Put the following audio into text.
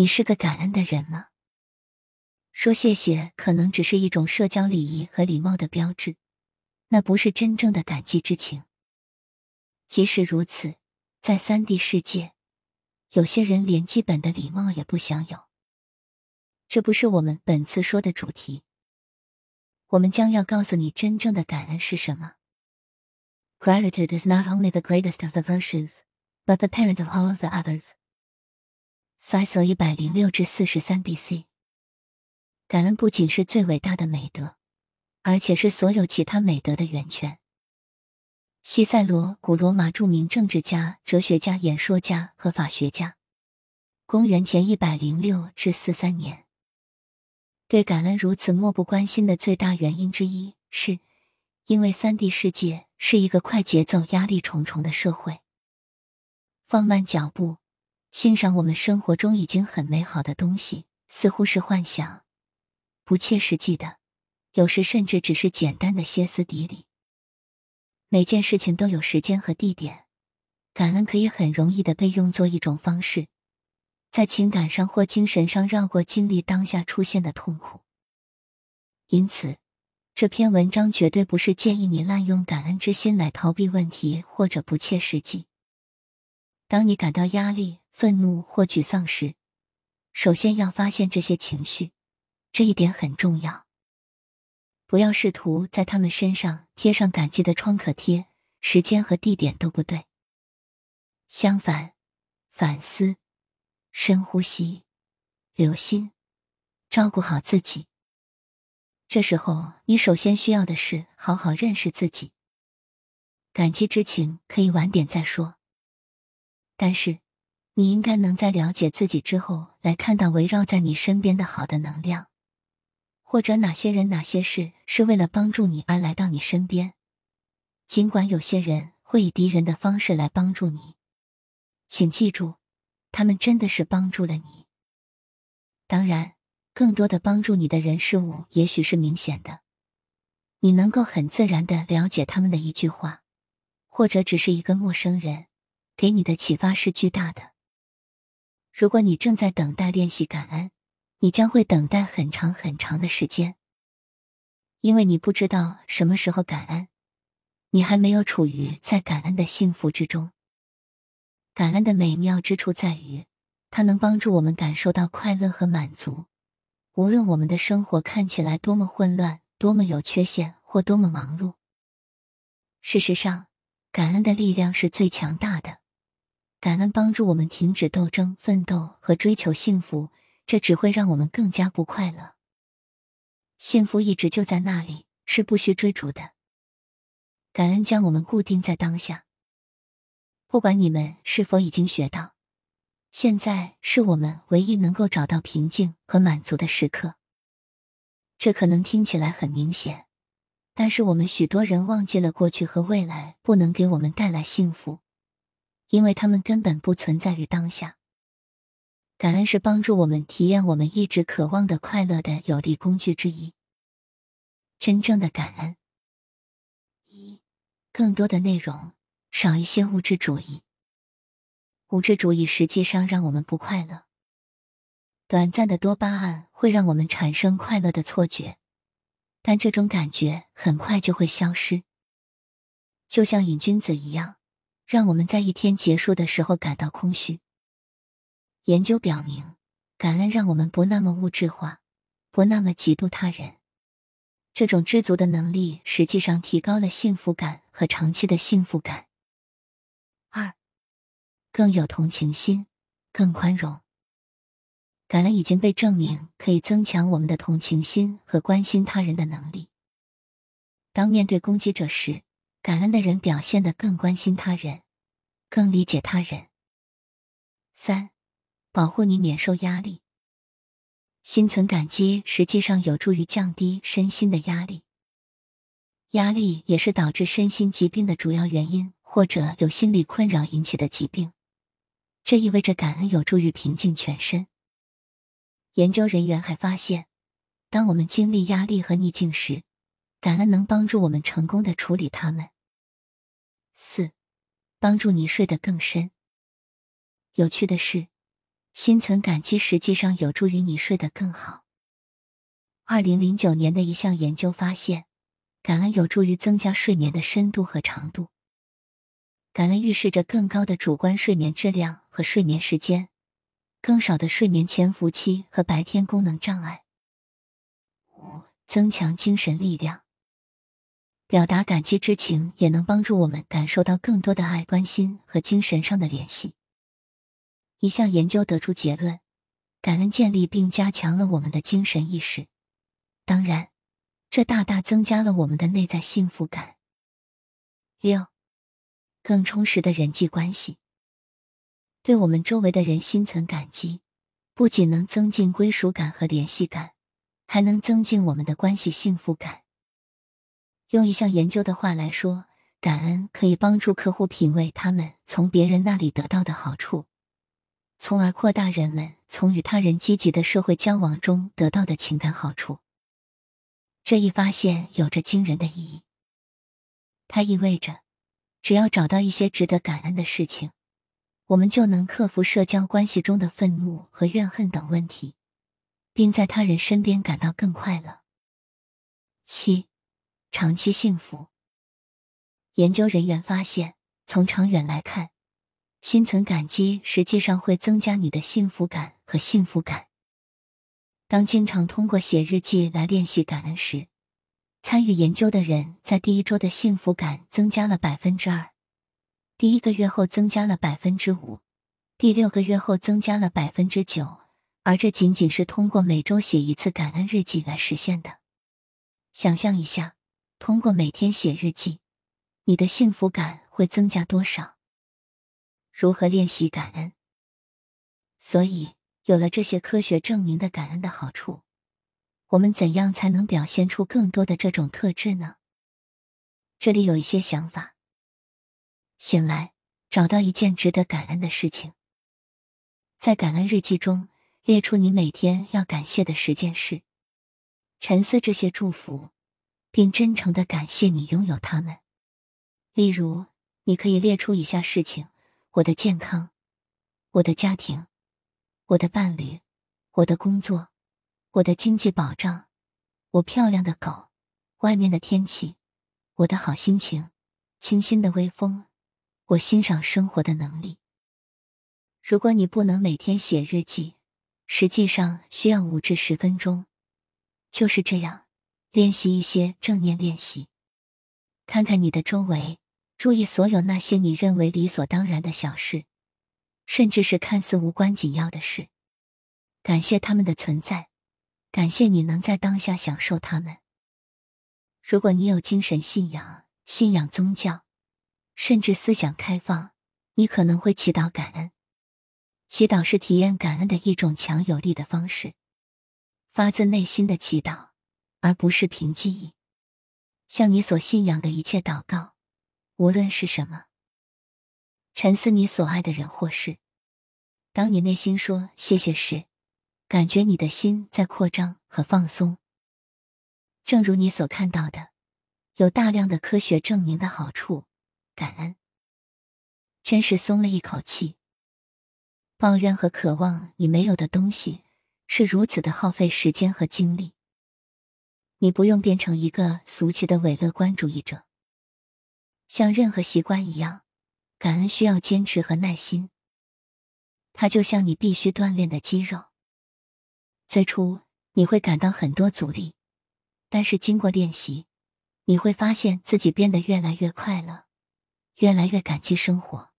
你是个感恩的人吗？说谢谢可能只是一种社交礼仪和礼貌的标志，那不是真正的感激之情。即使如此，在三 D 世界，有些人连基本的礼貌也不享有。这不是我们本次说的主题。我们将要告诉你真正的感恩是什么。Gratitude is not only the greatest of the virtues, but the parent of all of the others. Cicero 一百零六至四十三 B.C. 感恩不仅是最伟大的美德，而且是所有其他美德的源泉。西塞罗，古罗马著名政治家、哲学家、演说家和法学家。公元前一百零六至四三年。对感恩如此漠不关心的最大原因之一，是因为三 D 世界是一个快节奏、压力重重的社会。放慢脚步，欣赏我们生活中已经很美好的东西，似乎是幻想，不切实际的，有时甚至只是简单的歇斯底里。每件事情都有时间和地点，感恩可以很容易的被用作一种方式。在情感上或精神上绕过经历当下出现的痛苦，因此，这篇文章绝对不是建议你滥用感恩之心来逃避问题或者不切实际。当你感到压力、愤怒或沮丧时，首先要发现这些情绪，这一点很重要。不要试图在他们身上贴上感激的创可贴，时间和地点都不对。相反，反思。深呼吸，留心，照顾好自己。这时候，你首先需要的是好好认识自己。感激之情可以晚点再说，但是你应该能在了解自己之后，来看到围绕在你身边的好的能量，或者哪些人、哪些事是为了帮助你而来到你身边。尽管有些人会以敌人的方式来帮助你，请记住。他们真的是帮助了你。当然，更多的帮助你的人事物也许是明显的，你能够很自然的了解他们的一句话，或者只是一个陌生人给你的启发是巨大的。如果你正在等待练习感恩，你将会等待很长很长的时间，因为你不知道什么时候感恩，你还没有处于在感恩的幸福之中。感恩的美妙之处在于，它能帮助我们感受到快乐和满足，无论我们的生活看起来多么混乱、多么有缺陷或多么忙碌。事实上，感恩的力量是最强大的。感恩帮助我们停止斗争、奋斗和追求幸福，这只会让我们更加不快乐。幸福一直就在那里，是不需追逐的。感恩将我们固定在当下。不管你们是否已经学到，现在是我们唯一能够找到平静和满足的时刻。这可能听起来很明显，但是我们许多人忘记了过去和未来不能给我们带来幸福，因为他们根本不存在于当下。感恩是帮助我们体验我们一直渴望的快乐的有力工具之一。真正的感恩，一更多的内容。少一些物质主义。物质主义实际上让我们不快乐。短暂的多巴胺会让我们产生快乐的错觉，但这种感觉很快就会消失，就像瘾君子一样，让我们在一天结束的时候感到空虚。研究表明，感恩让我们不那么物质化，不那么嫉妒他人。这种知足的能力实际上提高了幸福感和长期的幸福感。二更有同情心，更宽容。感恩已经被证明可以增强我们的同情心和关心他人的能力。当面对攻击者时，感恩的人表现得更关心他人，更理解他人。三，保护你免受压力。心存感激实际上有助于降低身心的压力。压力也是导致身心疾病的主要原因，或者有心理困扰引起的疾病。这意味着感恩有助于平静全身。研究人员还发现，当我们经历压力和逆境时，感恩能帮助我们成功的处理它们。四，帮助你睡得更深。有趣的是，心存感激实际上有助于你睡得更好。二零零九年的一项研究发现，感恩有助于增加睡眠的深度和长度。感恩预示着更高的主观睡眠质量和睡眠时间，更少的睡眠潜伏期和白天功能障碍。五、增强精神力量。表达感激之情也能帮助我们感受到更多的爱、关心和精神上的联系。一项研究得出结论：感恩建立并加强了我们的精神意识，当然，这大大增加了我们的内在幸福感。六。更充实的人际关系，对我们周围的人心存感激，不仅能增进归属感和联系感，还能增进我们的关系幸福感。用一项研究的话来说，感恩可以帮助客户品味他们从别人那里得到的好处，从而扩大人们从与他人积极的社会交往中得到的情感好处。这一发现有着惊人的意义，它意味着。只要找到一些值得感恩的事情，我们就能克服社交关系中的愤怒和怨恨等问题，并在他人身边感到更快乐。七，长期幸福。研究人员发现，从长远来看，心存感激实际上会增加你的幸福感和幸福感。当经常通过写日记来练习感恩时，参与研究的人在第一周的幸福感增加了百分之二，第一个月后增加了百分之五，第六个月后增加了百分之九，而这仅仅是通过每周写一次感恩日记来实现的。想象一下，通过每天写日记，你的幸福感会增加多少？如何练习感恩？所以，有了这些科学证明的感恩的好处。我们怎样才能表现出更多的这种特质呢？这里有一些想法。醒来，找到一件值得感恩的事情，在感恩日记中列出你每天要感谢的十件事，沉思这些祝福，并真诚的感谢你拥有他们。例如，你可以列出以下事情：我的健康，我的家庭，我的伴侣，我的工作。我的经济保障，我漂亮的狗，外面的天气，我的好心情，清新的微风，我欣赏生活的能力。如果你不能每天写日记，实际上需要五至十分钟，就是这样练习一些正念练习。看看你的周围，注意所有那些你认为理所当然的小事，甚至是看似无关紧要的事，感谢他们的存在。感谢你能在当下享受他们。如果你有精神信仰、信仰宗教，甚至思想开放，你可能会祈祷感恩。祈祷是体验感恩的一种强有力的方式，发自内心的祈祷，而不是凭记忆。向你所信仰的一切祷告，无论是什么。沉思你所爱的人或事。当你内心说谢谢时。感觉你的心在扩张和放松，正如你所看到的，有大量的科学证明的好处。感恩，真是松了一口气。抱怨和渴望你没有的东西，是如此的耗费时间和精力。你不用变成一个俗气的伪乐观主义者。像任何习惯一样，感恩需要坚持和耐心。它就像你必须锻炼的肌肉。最初你会感到很多阻力，但是经过练习，你会发现自己变得越来越快乐，越来越感激生活。